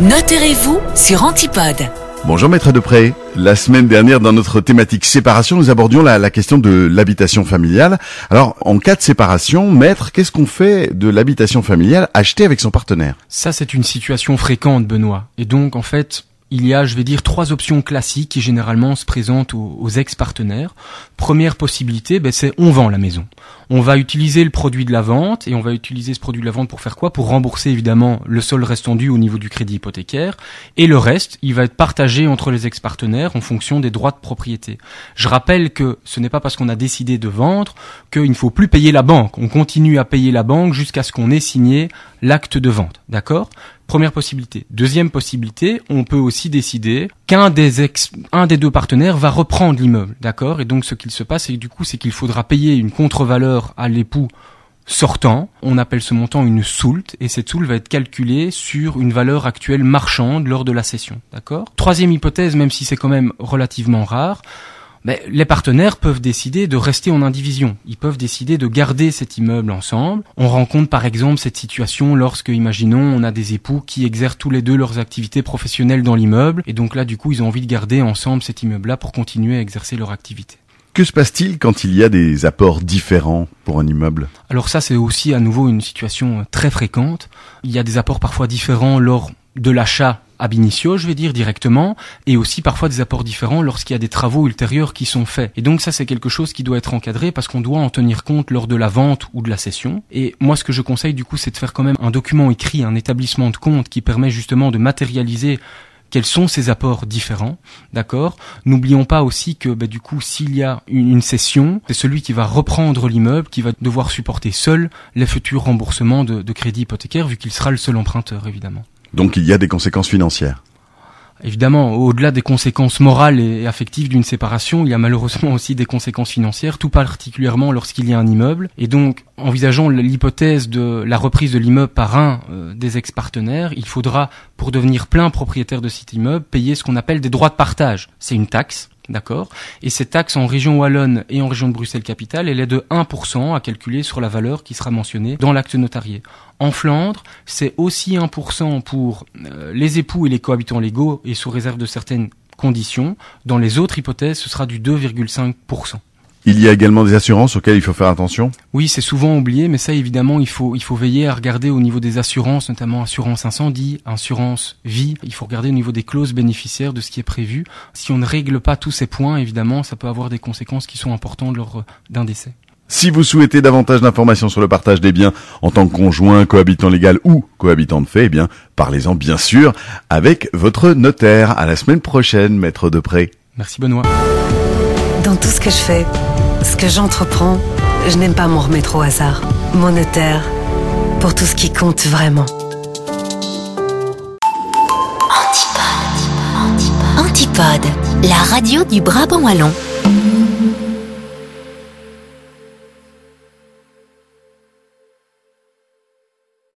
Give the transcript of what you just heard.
Notez-vous sur Antipode. Bonjour Maître Depré. La semaine dernière, dans notre thématique séparation, nous abordions la, la question de l'habitation familiale. Alors, en cas de séparation, Maître, qu'est-ce qu'on fait de l'habitation familiale achetée avec son partenaire? Ça, c'est une situation fréquente, Benoît. Et donc, en fait, il y a, je vais dire, trois options classiques qui généralement se présentent aux, ex-partenaires. Première possibilité, ben, c'est on vend la maison. On va utiliser le produit de la vente et on va utiliser ce produit de la vente pour faire quoi? Pour rembourser évidemment le sol restant dû au niveau du crédit hypothécaire et le reste, il va être partagé entre les ex-partenaires en fonction des droits de propriété. Je rappelle que ce n'est pas parce qu'on a décidé de vendre qu'il ne faut plus payer la banque. On continue à payer la banque jusqu'à ce qu'on ait signé l'acte de vente. D'accord? Première possibilité. Deuxième possibilité, on peut aussi décider qu'un des ex, un des deux partenaires va reprendre l'immeuble, d'accord? Et donc ce qu'il se passe, c'est du coup, c'est qu'il faudra payer une contre-valeur à l'époux sortant. On appelle ce montant une soulte et cette soulte va être calculée sur une valeur actuelle marchande lors de la cession, d'accord? Troisième hypothèse, même si c'est quand même relativement rare, mais les partenaires peuvent décider de rester en indivision. Ils peuvent décider de garder cet immeuble ensemble. On rencontre par exemple cette situation lorsque, imaginons, on a des époux qui exercent tous les deux leurs activités professionnelles dans l'immeuble, et donc là, du coup, ils ont envie de garder ensemble cet immeuble-là pour continuer à exercer leur activité. Que se passe-t-il quand il y a des apports différents pour un immeuble? Alors ça, c'est aussi à nouveau une situation très fréquente. Il y a des apports parfois différents lors de l'achat ab initio, je vais dire directement, et aussi parfois des apports différents lorsqu'il y a des travaux ultérieurs qui sont faits. Et donc ça, c'est quelque chose qui doit être encadré parce qu'on doit en tenir compte lors de la vente ou de la cession. Et moi, ce que je conseille du coup, c'est de faire quand même un document écrit, un établissement de compte qui permet justement de matérialiser quels sont ces apports différents, d'accord? N'oublions pas aussi que bah, du coup, s'il y a une, une cession, c'est celui qui va reprendre l'immeuble qui va devoir supporter seul les futurs remboursements de, de crédit hypothécaire, vu qu'il sera le seul emprunteur, évidemment. Donc il y a des conséquences financières. Évidemment, au-delà des conséquences morales et affectives d'une séparation, il y a malheureusement aussi des conséquences financières, tout particulièrement lorsqu'il y a un immeuble. Et donc, envisageons l'hypothèse de la reprise de l'immeuble par un euh, des ex-partenaires, il faudra, pour devenir plein propriétaire de cet immeuble, payer ce qu'on appelle des droits de partage. C'est une taxe D'accord Et cette taxe en région Wallonne et en région de Bruxelles-Capitale, elle est de 1% à calculer sur la valeur qui sera mentionnée dans l'acte notarié. En Flandre, c'est aussi 1% pour euh, les époux et les cohabitants légaux et sous réserve de certaines conditions. Dans les autres hypothèses, ce sera du 2,5%. Il y a également des assurances auxquelles il faut faire attention Oui, c'est souvent oublié, mais ça évidemment, il faut, il faut veiller à regarder au niveau des assurances, notamment assurance incendie, assurance vie. Il faut regarder au niveau des clauses bénéficiaires de ce qui est prévu. Si on ne règle pas tous ces points, évidemment, ça peut avoir des conséquences qui sont importantes lors d'un décès. Si vous souhaitez davantage d'informations sur le partage des biens en tant que conjoint, cohabitant légal ou cohabitant de fait, eh bien, parlez-en bien sûr avec votre notaire. À la semaine prochaine, maître Depré. Merci Benoît. Dans tout ce que je fais, ce que j'entreprends, je n'aime pas m'en remettre au hasard. Mon notaire, pour tout ce qui compte vraiment. Antipode. La radio du Brabant Wallon.